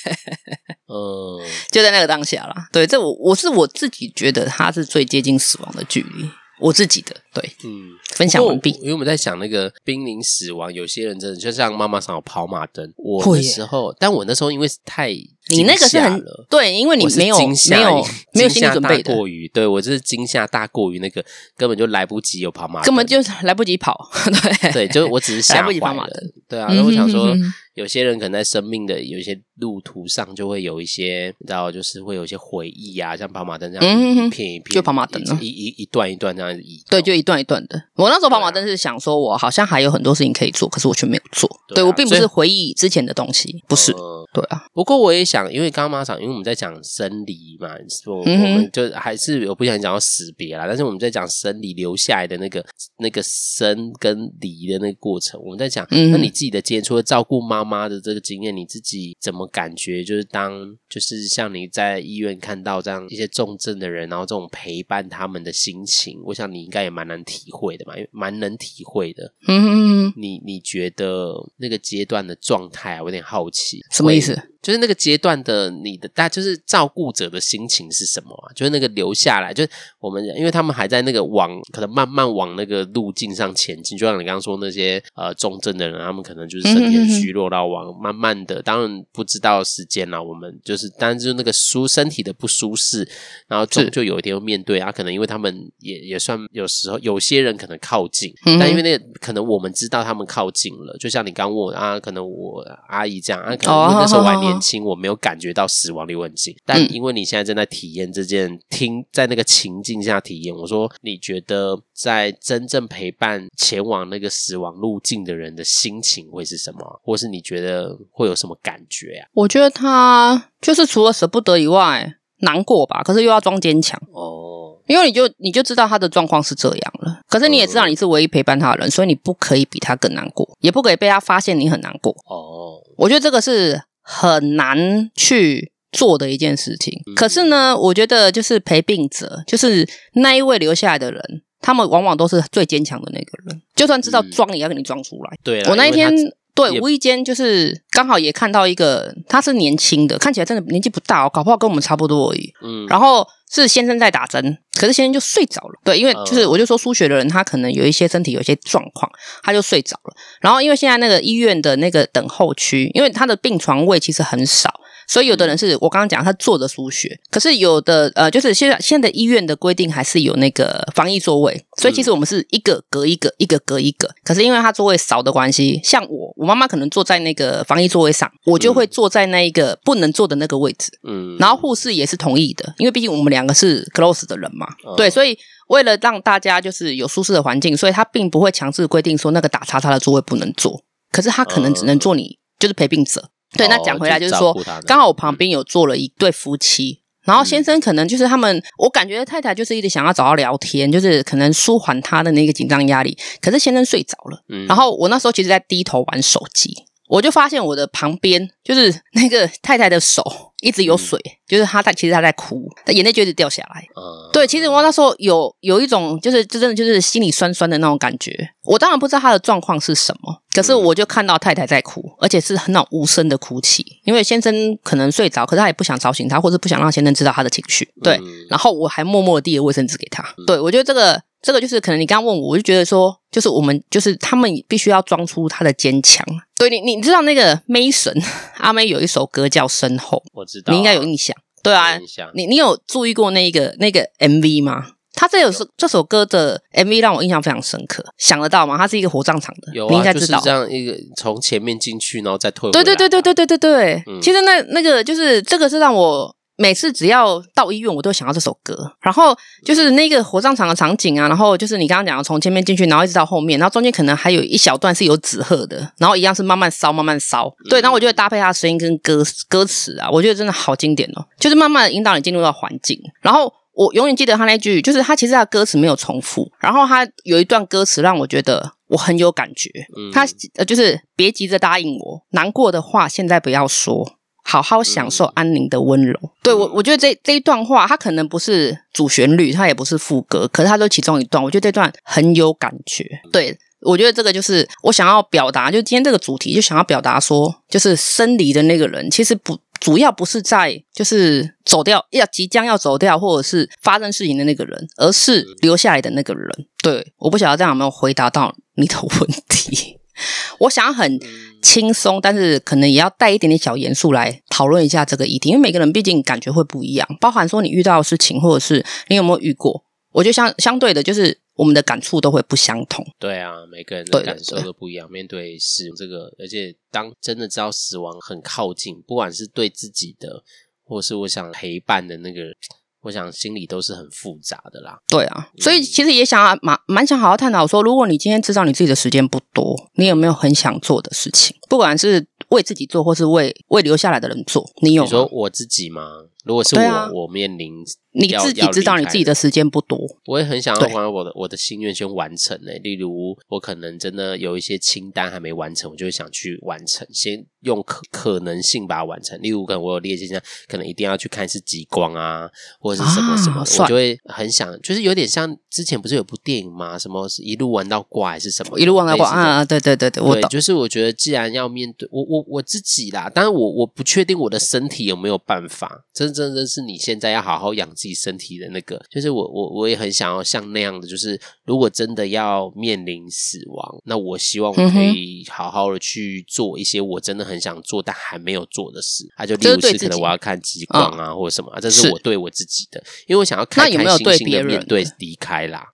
B: 嗯，就在那个当下啦。对，这我我是我自己觉得它是最接近死亡的距离。我自己的对，嗯，分享完毕。
A: 因为我们在想那个濒临死亡，有些人真的就像妈妈桑有跑马灯。我那时候，但我那时候因为是太。
B: 你那个是很对，因为你没有没有没有心理准备的。
A: 过于对我就是惊吓大过于那个，根本就来不及有跑马灯，
B: 根本就来不及跑。对
A: 对，就我只是 吓坏了。对啊，然后我想说，有些人可能在生命的有一些路途上，就会有一些，你知道，就是会有一些回忆啊，像跑马灯这样一片一片，
B: 就跑马灯，
A: 一一一段一段这样子移。
B: 对，就一段一段的。我那时候跑马灯是想说，我好像还有很多事情可以做，可是我却没有做。对我并不是回忆之前的东西，不是。对啊，
A: 不过我也想，因为刚刚马场，因为我们在讲生理嘛，说我们就还是我不想讲到死别啦，但是我们在讲生理留下来的那个那个生跟离的那个过程，我们在讲，那你自己的经验，除了照顾妈妈的这个经验，你自己怎么感觉？就是当就是像你在医院看到这样一些重症的人，然后这种陪伴他们的心情，我想你应该也蛮难体会的嘛，因为蛮能体会的。嗯哼，你你觉得那个阶段的状态啊，我有点好奇，
B: 什么意思？
A: 就是那个阶段的你的，大就是照顾者的心情是什么啊？就是那个留下来，就是我们，因为他们还在那个往，可能慢慢往那个路径上前进。就像你刚刚说那些呃重症的人，他们可能就是身体虚弱到往慢慢的，当然不知道时间了。我们就是，当然就是那个舒身体的不舒适，然后就就有一天会面对啊。可能因为他们也也算有时候有些人可能靠近，但因为那个可能我们知道他们靠近了，就像你刚问我啊，可能我阿姨这样啊，可能那时候我还 年轻，我没有感觉到死亡离我很近，但因为你现在正在体验这件，听在那个情境下体验，我说你觉得在真正陪伴前往那个死亡路径的人的心情会是什么？或是你觉得会有什么感觉啊？
B: 我觉得他就是除了舍不得以外，难过吧，可是又要装坚强哦，因为你就你就知道他的状况是这样了，可是你也知道你是唯一陪伴他的人，所以你不可以比他更难过，也不可以被他发现你很难过哦。我觉得这个是。很难去做的一件事情，可是呢，我觉得就是陪病者，就是那一位留下来的人，他们往往都是最坚强的那个人，就算知道装也要给你装出来。嗯、对，我那一天对也无意间就是刚好也看到一个，他是年轻的，看起来真的年纪不大哦，搞不好跟我们差不多而已。嗯，然后。是先生在打针，可是先生就睡着了。对，因为就是我就说输血的人，他可能有一些身体有一些状况，他就睡着了。然后因为现在那个医院的那个等候区，因为他的病床位其实很少。所以有的人是我刚刚讲他坐着输血，可是有的呃，就是现在现在医院的规定还是有那个防疫座位，所以其实我们是一个隔一个，一个隔一个。可是因为他座位少的关系，像我我妈妈可能坐在那个防疫座位上，我就会坐在那一个不能坐的那个位置。嗯，然后护士也是同意的，因为毕竟我们两个是 close 的人嘛。对，所以为了让大家就是有舒适的环境，所以他并不会强制规定说那个打叉叉的座位不能坐，可是他可能只能坐你就是陪病者。对，那讲回来就是说，刚好我旁边有坐了一对夫妻，然后先生可能就是他们，我感觉太太就是一直想要找他聊天，就是可能舒缓他的那个紧张压力，可是先生睡着了，然后我那时候其实在低头玩手机，我就发现我的旁边就是 那个太太的手一直有水，嗯、就是她在其实她在哭，她眼泪就一直掉下来。嗯，对，其实我那时候有有一种就是就真的就是心里酸酸的那种感觉。我当然不知道她的状况是什么，可是我就看到太太在哭，而且是很那种无声的哭泣，因为先生可能睡着，可是他也不想吵醒他，或者不想让先生知道他的情绪。对，嗯、然后我还默默地递了卫生纸给他。对，我觉得这个。这个就是可能你刚刚问我，我就觉得说，就是我们就是他们必须要装出他的坚强。对你，你知道那个 Mason 阿妹有一首歌叫《身后》，
A: 我知道，
B: 你应该有印象。对啊，你你有注意过那个那个 MV 吗？他这首这首歌的 MV 让我印象非常深刻，想得到吗？它是一个火葬场的，
A: 有啊，
B: 你应该知道。
A: 就是这样一个从前面进去，然后再退回来。
B: 对对对对对对对对。嗯、其实那那个就是这个是让我。每次只要到医院，我都想到这首歌。然后就是那个火葬场的场景啊，然后就是你刚刚讲的，从前面进去，然后一直到后面，然后中间可能还有一小段是有纸鹤的，然后一样是慢慢烧，慢慢烧。对，然后我就会搭配他的声音跟歌歌词啊，我觉得真的好经典哦，就是慢慢的引导你进入到环境。然后我永远记得他那句，就是他其实他的歌词没有重复，然后他有一段歌词让我觉得我很有感觉。他呃就是别急着答应我，难过的话现在不要说。好好享受安宁的温柔。嗯、对我，我觉得这这一段话，它可能不是主旋律，它也不是副歌，可是它都其中一段。我觉得这段很有感觉。对，我觉得这个就是我想要表达，就今天这个主题，就想要表达说，就是生离的那个人，其实不主要不是在就是走掉要即将要走掉，或者是发生事情的那个人，而是留下来的那个人。对，我不晓得这样有没有回答到你的问题。我想很。轻松，但是可能也要带一点点小严肃来讨论一下这个议题，因为每个人毕竟感觉会不一样，包含说你遇到的事情，或者是你有没有遇过，我觉得相相对的，就是我们的感触都会不相同。
A: 对啊，每个人的感受都不一样，面对死这个，而且当真的知道死亡很靠近，不管是对自己的，或是我想陪伴的那个人。我想心里都是很复杂的啦。
B: 对啊，所以其实也想蛮蛮想好好探讨说，如果你今天知道你自己的时间不多，你有没有很想做的事情？不管是为自己做，或是为为留下来的人做，你有
A: 说我自己吗？如果是我，啊、我面临。
B: 你自己知道你自己的时间不多，
A: 我也很想要把我的我的心愿先完成诶。例如，我可能真的有一些清单还没完成，我就会想去完成，先用可可能性把它完成。例如，可能我有列些，可能一定要去看一次极光啊，或者是什么什么，我就会很想，就是有点像之前不是有部电影吗？什么一路玩到挂还是什么？
B: 一路玩到挂啊！对对对对，我懂。
A: 就是我觉得，既然要面对我我我自己啦，但是我我不确定我的身体有没有办法，真真真是你现在要好好养自己身体的那。个就是我我我也很想要像那样的，就是如果真的要面临死亡，那我希望我可以好好的去做一些我真的很想做但还没有做的事。啊，就例如是可能我要看极光啊，或者什么，啊，这是我对我自己的，因为我想要开开心心的面对离开啦。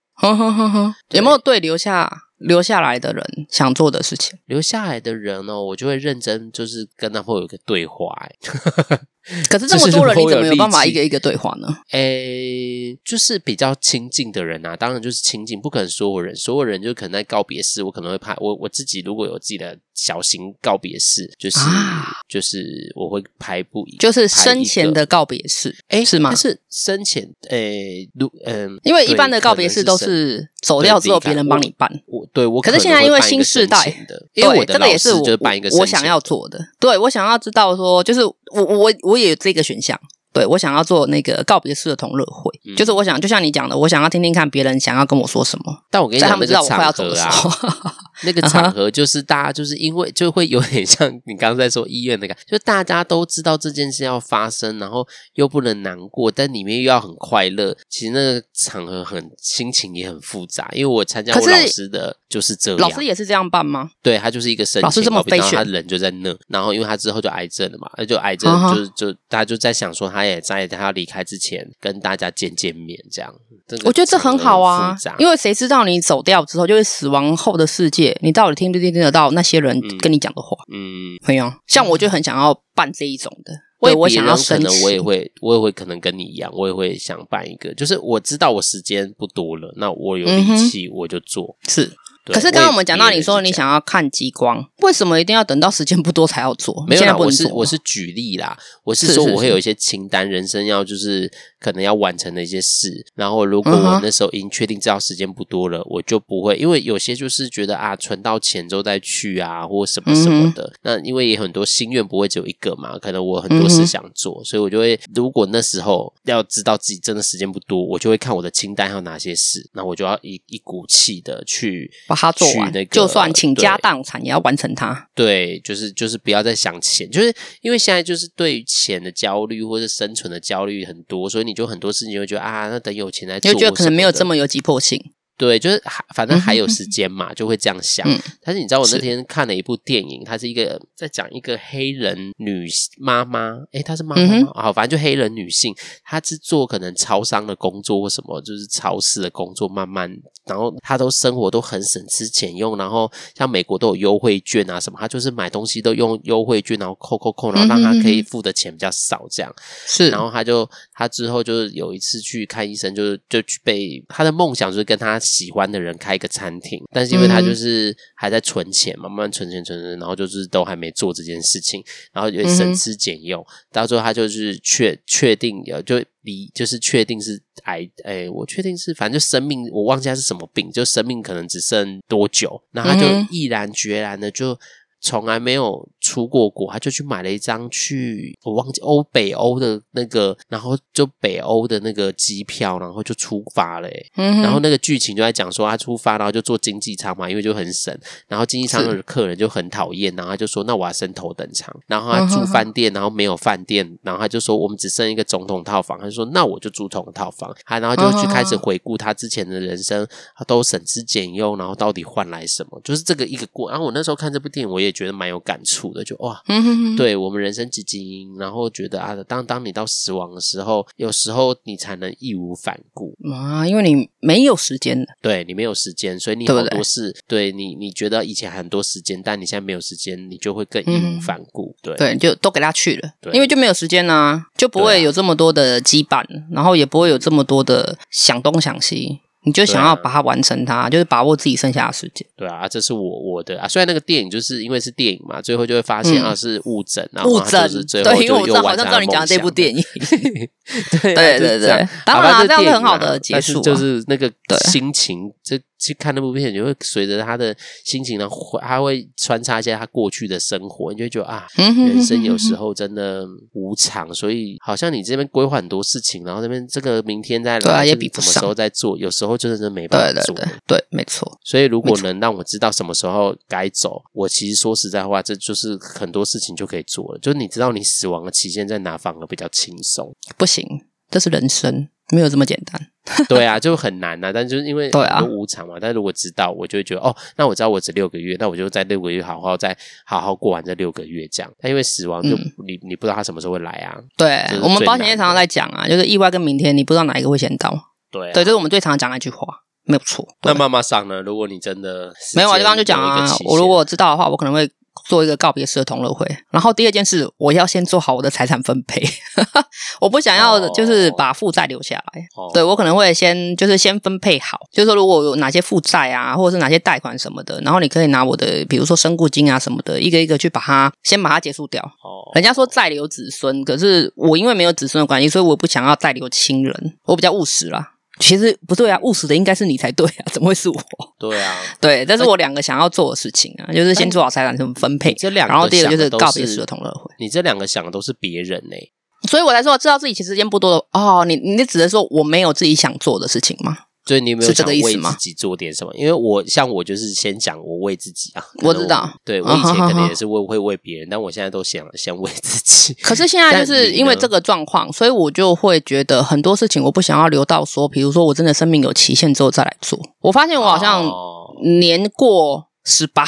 B: 有没有对留下留下来的人想做的事情？
A: 留下来的人哦，我就会认真，就是跟他会有一个对话，欸。
B: 可是这么多人，你怎么有办法一个一个对话呢？
A: 诶，就是比较亲近的人啊，当然就是亲近，不可能所有人，所有人就可能在告别式，我可能会拍我我自己，如果有自己的小型告别式，就是、啊、就是我会拍不一，
B: 就是生前的告别式，诶，是吗？
A: 但是生前诶，如嗯，
B: 因为一般的告别式都是走掉之后别人帮你办，
A: 我对我
B: 可是现在因为新时代的，因为我的这个也是我我想要做的，对我想要知道说，就是我我我。我也有这个选项，对，我想要做那个告别式的同乐会，嗯、就是我想，就像你讲的，我想要听听看别人想要跟我说什么。
A: 但我跟你讲，他们知道我快要走的时候。那个场合就是大家就是因为就会有点像你刚刚在说医院那个，就大家都知道这件事要发生，然后又不能难过，但里面又要很快乐。其实那个场合很心情也很复杂，因为我参加我老师的就是这样，
B: 老师也是这样办吗？
A: 对，他就是一个生前，老师这么悲剧，他人就在那，然后因为他之后就癌症了嘛，那就癌症就是就大家就在想说他也在他要离开之前跟大家见见面这样。
B: 我觉得这很好啊，因为谁知道你走掉之后就是死亡后的世界。你到底听不听听得到那些人跟你讲的话？嗯，朋友，像我就很想要办这一种的。对，我想要可能
A: 我也会，我也会可能跟你一样，我也会想办一个。就是我知道我时间不多了，那我有力气我就做。
B: 是，可是刚刚我们讲到，你说你想要看极光，为什么一定要等到时间不多才要做？
A: 没有啦，
B: 我
A: 是我是举例啦，我是说我会有一些清单，人生要就是可能要完成的一些事。然后如果我那时候已经确定知道时间不多了，我就不会，因为有些就是觉得啊，存到钱之后再去啊，或什么什么的。那因为也很多心愿不会只有一个嘛，可能我很多事想做，所以我就会如果那时候要知道自己真的时间不多，我就会看我的清单还有哪些事，那我就要一一股气的去
B: 把它做完。就算倾家荡产也要完成它。
A: 对，就是就是不要再想钱，就是因为现在就是对于钱的焦虑或者生存的焦虑很多，所以你就很多事情会觉得啊，那等有钱来做。
B: 你就觉得可能没有这么有急迫性。
A: 对，就是还反正还有时间嘛，嗯、就会这样想。嗯、但是你知道，我那天看了一部电影，它是一个在讲一个黑人女妈妈，诶，她是妈妈哦，反正就黑人女性，她是做可能超商的工作或什么，就是超市的工作，慢慢，然后她都生活都很省吃俭用，然后像美国都有优惠券啊什么，她就是买东西都用优惠券，然后扣扣扣，然后让她可以付的钱比较少，这样
B: 是。
A: 然后她就她之后就是有一次去看医生，就是就去被她的梦想就是跟她。喜欢的人开一个餐厅，但是因为他就是还在存钱嘛，慢慢存钱存钱，然后就是都还没做这件事情，然后也省吃俭用，嗯、到最后他就是确确定有就离就是确定是癌，哎，我确定是反正就生命，我忘记他是什么病，就生命可能只剩多久，然后他就毅然决然的就。从来没有出过国，他就去买了一张去我忘记欧北欧的那个，然后就北欧的那个机票，然后就出发了。嗯，然后那个剧情就在讲说他出发，然后就坐经济舱嘛，因为就很省。然后经济舱的客人就很讨厌，然后他就说：“那我要升头等舱。”然后他住饭店，然后没有饭店，然后他就说：“我们只剩一个总统套房。”他就说：“那我就住总统套房。”他然后就去开始回顾他之前的人生，他都省吃俭用，然后到底换来什么？就是这个一个过。然后我那时候看这部电影，我也。觉得蛮有感触的，就哇，嗯、哼哼。对我们人生几经营，然后觉得啊，当当你到死亡的时候，有时候你才能义无反顾。
B: 啊，因为你没有时间，
A: 对你没有时间，所以你很多事，对，你，你觉得以前很多时间，但你现在没有时间，你就会更义无反顾，嗯、对。
B: 对，就都给他去了，因为就没有时间啊，就不会有这么多的羁绊，啊、然后也不会有这么多的想东想西。你就想要把它完成它，就是把握自己剩下的时间。
A: 对啊，这是我我的啊。虽然那个电影就是因为是电影嘛，最后就会发现啊是误诊啊，误诊是最后
B: 对，因为我知道好像知道你讲的这部电影。对对对对，当然了，这样是很好的结束、啊。
A: 就是那个心情这。去看那部片，你会随着他的心情呢，他会穿插一下他过去的生活，你就会觉得啊，人生有时候真的无常，所以好像你这边规划很多事情，然后那边这个明天再来，
B: 对啊，也比不上
A: 什么时候再做，有时候真的是没办法做。
B: 对对对，对，没错。
A: 所以如果能让我知道什么时候该走，我其实说实在话，这就是很多事情就可以做了。就是你知道你死亡的期限在哪，反而比较轻松。
B: 不行，这是人生。没有这么简单，
A: 对啊，就很难呐、啊。但就是因为都无常嘛。啊、但如果知道，我就会觉得哦，那我知道我只六个月，那我就在六个月好好再好好过完这六个月这样。但因为死亡就，嗯、你你不知道他什么时候会来啊。
B: 对，我们保险业常常在讲啊，就是意外跟明天，你不知道哪一个会先到。
A: 对、啊，
B: 对，这是我们最常讲的一句话，没有错。
A: 那妈妈桑呢？如果你真的
B: 没有啊，就刚刚就讲啊，我如果知道的话，我可能会。做一个告别式的同乐会，然后第二件事，我要先做好我的财产分配，我不想要就是把负债留下来。哦、对，我可能会先就是先分配好，就是说如果有哪些负债啊，或者是哪些贷款什么的，然后你可以拿我的，比如说身故金啊什么的，一个一个去把它先把它结束掉。哦，人家说再留子孙，可是我因为没有子孙的关系，所以我不想要再留亲人，我比较务实啦。其实不对啊，务实的应该是你才对啊，怎么会是我？
A: 对啊，
B: 对，这是我两个想要做的事情啊，就是先做好财产怎么分配，这两个，然后第二个就是告别式的同乐会。
A: 你这两个想的都是别人呢、欸，
B: 所以我才说知道自己其实时间不多的哦。你你只能说我没有自己想做的事情吗？
A: 所以你有没有想为自己做点什么？因为我像我就是先讲我为自己啊，
B: 我，我知道，
A: 对我以前可能也是为会为别人，但我现在都想先为自己。
B: 可是现在 就是因为这个状况，所以我就会觉得很多事情我不想要留到说，比如说我真的生命有期限之后再来做。我发现我好像年过十八，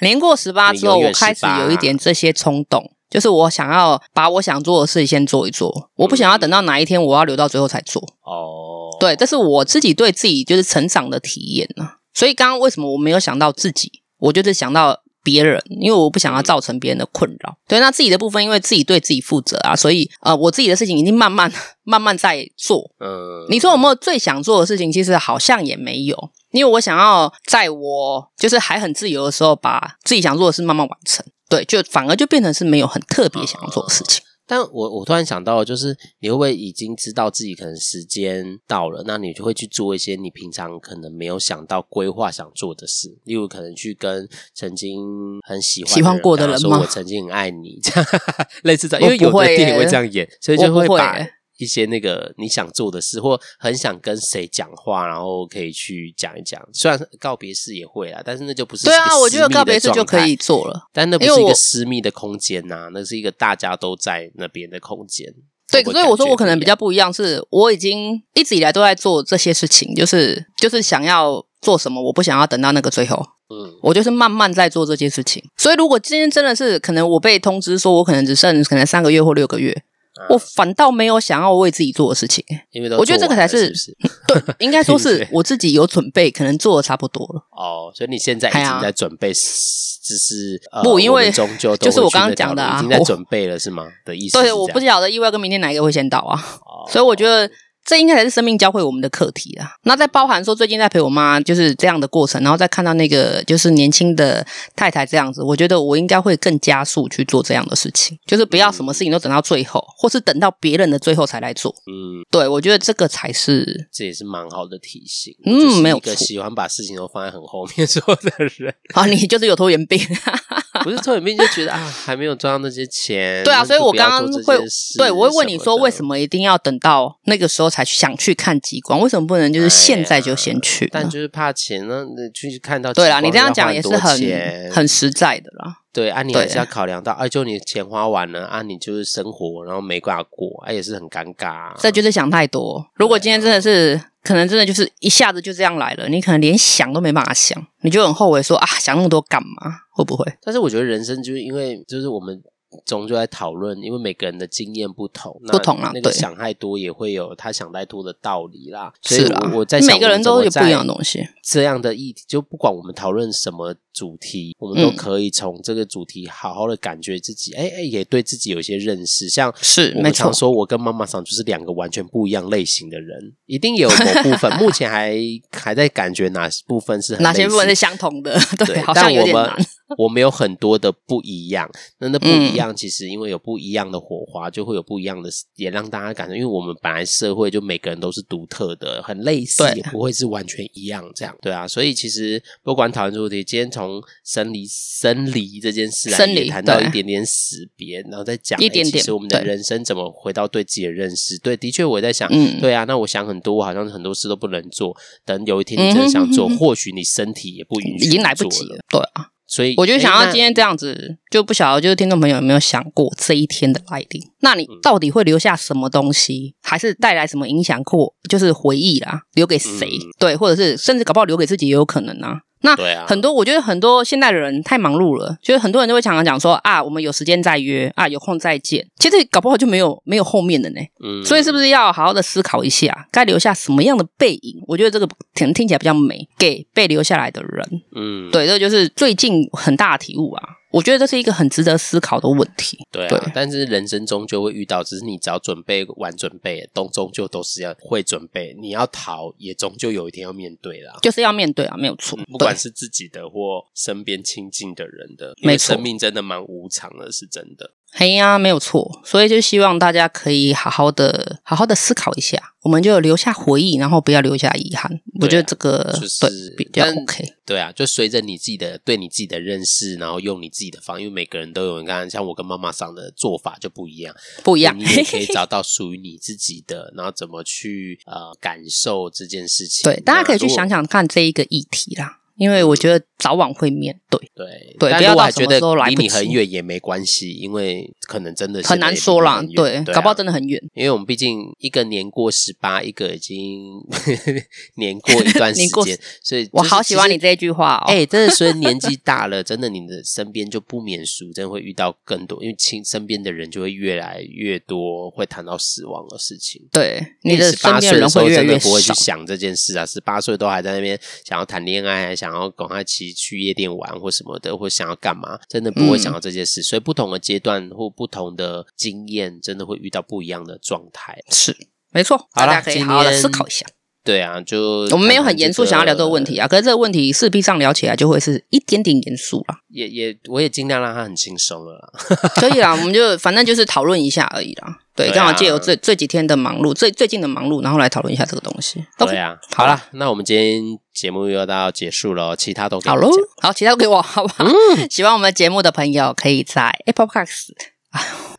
B: 年过十八 之后，我开始有一点这些冲动。就是我想要把我想做的事情先做一做，我不想要等到哪一天我要留到最后才做。哦，对，这是我自己对自己就是成长的体验呢。所以刚刚为什么我没有想到自己，我就是想到别人，因为我不想要造成别人的困扰。对，那自己的部分，因为自己对自己负责啊，所以呃，我自己的事情已经慢慢 慢慢在做。嗯，你说有没有最想做的事情？其实好像也没有。因为我想要在我就是还很自由的时候，把自己想做的事慢慢完成。对，就反而就变成是没有很特别想要做的事情。
A: 但我我突然想到，就是你会不会已经知道自己可能时间到了，那你就会去做一些你平常可能没有想到规划想做的事，例如可能去跟曾经很喜欢
B: 喜欢过的人？
A: 说我曾经很爱你，这样 类似这样，因为有的电影会这样演，所以就会把。一些那个你想做的事，或很想跟谁讲话，然后可以去讲一讲。虽然告别式也会啊，但是那就不是。
B: 对啊，我觉得告别式就可以做了，
A: 但那不是一个私密的空间呐、啊，那是一个大家都在那边的空间。
B: 对，所以我说我可能比较不一样，是我已经一直以来都在做这些事情，就是就是想要做什么，我不想要等到那个最后。嗯，我就是慢慢在做这件事情。所以如果今天真的是可能，我被通知说我可能只剩可能三个月或六个月。我反倒没有想要为自己做的事情，因为我觉得这个才是，应该说是 我自己有准备，可能做的差不多了。
A: 哦，所以你现在已经在准备，只是
B: 不，因为
A: 终究
B: 就是我刚刚讲的啊，
A: 已经在准备了是吗？的意思？
B: 对，我不晓得意外跟明天哪一个会先到啊，哦、所以我觉得。这应该才是生命教会我们的课题啊！那在包含说最近在陪我妈就是这样的过程，然后再看到那个就是年轻的太太这样子，我觉得我应该会更加速去做这样的事情，就是不要什么事情都等到最后，或是等到别人的最后才来做。嗯，对，我觉得这个才是，
A: 这也是蛮好的提醒。
B: 嗯，没有一
A: 个喜欢把事情都放在很后面做的人
B: 啊，你就是有拖延病，
A: 不是拖延病，就觉得啊还没有赚到那些钱。
B: 对啊，所以我刚刚会对我会问你说，为什么一定要等到那个时候才？才想去看极光，为什么不能就是现在就先去？
A: 哎、但就是怕钱呢，你去看到
B: 对啦，你这样讲也是很很实在的啦。
A: 对啊，你还是要考量到，哎、啊，就你钱花完了啊，你就是生活然后没办法过，哎、啊，也是很尴尬、啊。
B: 这就是想太多。如果今天真的是、啊、可能，真的就是一下子就这样来了，你可能连想都没办法想，你就很后悔说啊，想那么多干嘛？会不会？
A: 但是我觉得人生就是因为就是我们。终究在讨论，因为每个人的经验不同，
B: 不同啊。
A: 那个想太多也会有他想太多的道理啦。
B: 是啦，
A: 所以我在想，
B: 每个人都有不一样的东西。
A: 这样的议题，就不管我们讨论什么主题，我们都可以从这个主题好好的感觉自己，哎、嗯、哎，也对自己有一些认识。像
B: 是
A: 我们常说，我跟妈妈桑就是两个完全不一样类型的人，一定有某部分，目前还还在感觉哪部分是
B: 哪些部分是相同的。对，
A: 对
B: 好像有点难。
A: 我们有很多的不一样，那那不一样，其实因为有不一样的火花，就会有不一样的，也让大家感觉。因为我们本来社会就每个人都是独特的，很类似，也不会是完全一样这样。对啊，所以其实不管讨论主题，今天从生离生离这件事来谈到一点点死别，然后再讲一点点，其实我们的人生怎么回到对自己的认识。对，的确我在想，嗯，对啊，那我想很多，我好像很多事都不能做。等有一天你真的想做，或许你身体也不允许，
B: 已经来不及了。对啊。
A: 所以，
B: 我就想要今天这样子，就不晓得就是听众朋友有没有想过这一天的来临？那你到底会留下什么东西，还是带来什么影响或就是回忆啦？留给谁？嗯、对，或者是甚至搞不好留给自己也有可能啊。那很多，我觉得很多现代的人太忙碌了，就是很多人都会常常讲说啊，我们有时间再约啊，有空再见。其实搞不好就没有没有后面的呢。嗯，所以是不是要好好的思考一下，该留下什么样的背影？我觉得这个可能听起来比较美，给被留下来的人。嗯，对，这就是最近很大的体悟啊。我觉得这是一个很值得思考的问题。
A: 对啊，对，但是人生终究会遇到，只是你只要准备晚准备，都终究都是要会准备。你要逃，也终究有一天要面对啦。
B: 就是要面对啊，没有错。
A: 不管是自己的或身边亲近的人的，没错，因为生命真的蛮无常的，是真的。
B: 嘿呀，没有错，所以就希望大家可以好好的、好好的思考一下，我们就留下回忆，然后不要留下遗憾。啊、我觉得这个就是比较 OK。
A: 对啊，就随着你自己的对你自己的认识，然后用你自己的方，因为每个人都有，你看像我跟妈妈上的做法就不一样，
B: 不一样，
A: 你也可以 找到属于你自己的，然后怎么去呃感受这件事情。
B: 对，大家可以去想想看这一个议题啦。因为我觉得早晚会面对，
A: 对
B: 对，
A: 但
B: 不要到什么时候来。
A: 离你很远也没关系，因为可能真的
B: 很难说啦。对，搞不好真的很远。
A: 因为我们毕竟一个年过十八，一个已经 年过一段时间，所以
B: 我好喜欢你这句话哦。
A: 哎，真的，所以年纪大了，真的你的身边就不免俗，真的会遇到更多，因为亲身边的人就会越来越多，会谈到死亡的事情。
B: 对，你的十八岁的时候真的
A: 不会去想这件事啊，十八岁都还在那边想要谈恋爱，还想。然后赶快骑去夜店玩或什么的，或想要干嘛，真的不会想到这件事。嗯、所以不同的阶段或不同的经验，真的会遇到不一样的状态。
B: 是，没错。大家可以好好的思考一下。
A: 对啊，就
B: 我们没有很严肃想要聊这个问题啊，可是这个问题势必上聊起来就会是一点点严肃啊。
A: 也也，我也尽量让它很轻松了。
B: 可以啦，我们就反正就是讨论一下而已啦。对，刚好借由这这几天的忙碌，最最近的忙碌，然后来讨论一下这个东西。
A: 对啊，好了，那我们今天节目又要到结束了，其他都给我
B: 好喽，好，其他都给我，好不好？嗯，喜欢我们节目的朋友，可以在 Apple Podcast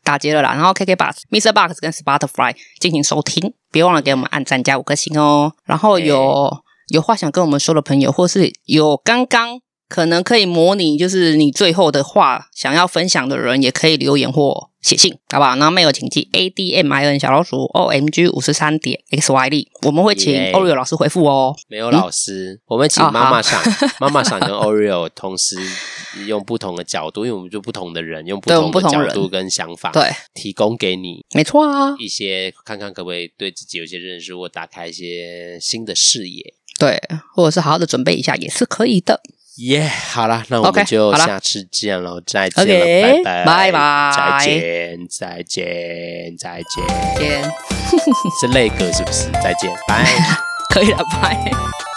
B: 打结了啦，然后 KK Box、Mr. Box 跟 Spotify 进行收听，别忘了给我们按赞加五颗星哦。然后有有话想跟我们说的朋友，或是有刚刚可能可以模拟，就是你最后的话想要分享的人，也可以留言或写信，好不好？然后 mail 请寄 A D M I N 小老鼠 O M G 五十三点 X Y D，我们会请 Oreo 老师回复哦。
A: 没有老师，嗯、我们请妈妈想、妈妈想跟 Oreo 同时用不同的角度，因为我们就不同的人，用不同的角度跟想法，对，提供给你，
B: 没错啊，
A: 一些看看可不可以对自己有些认识，或打开一些新的视野，
B: 对，或者是好好的准备一下也是可以的。
A: 耶，yeah, 好了，那我们就下次见喽，再见了，okay, 拜拜，拜拜，再见，再见，再见，见，是那个是不是？再见，拜，
B: 可以了，拜。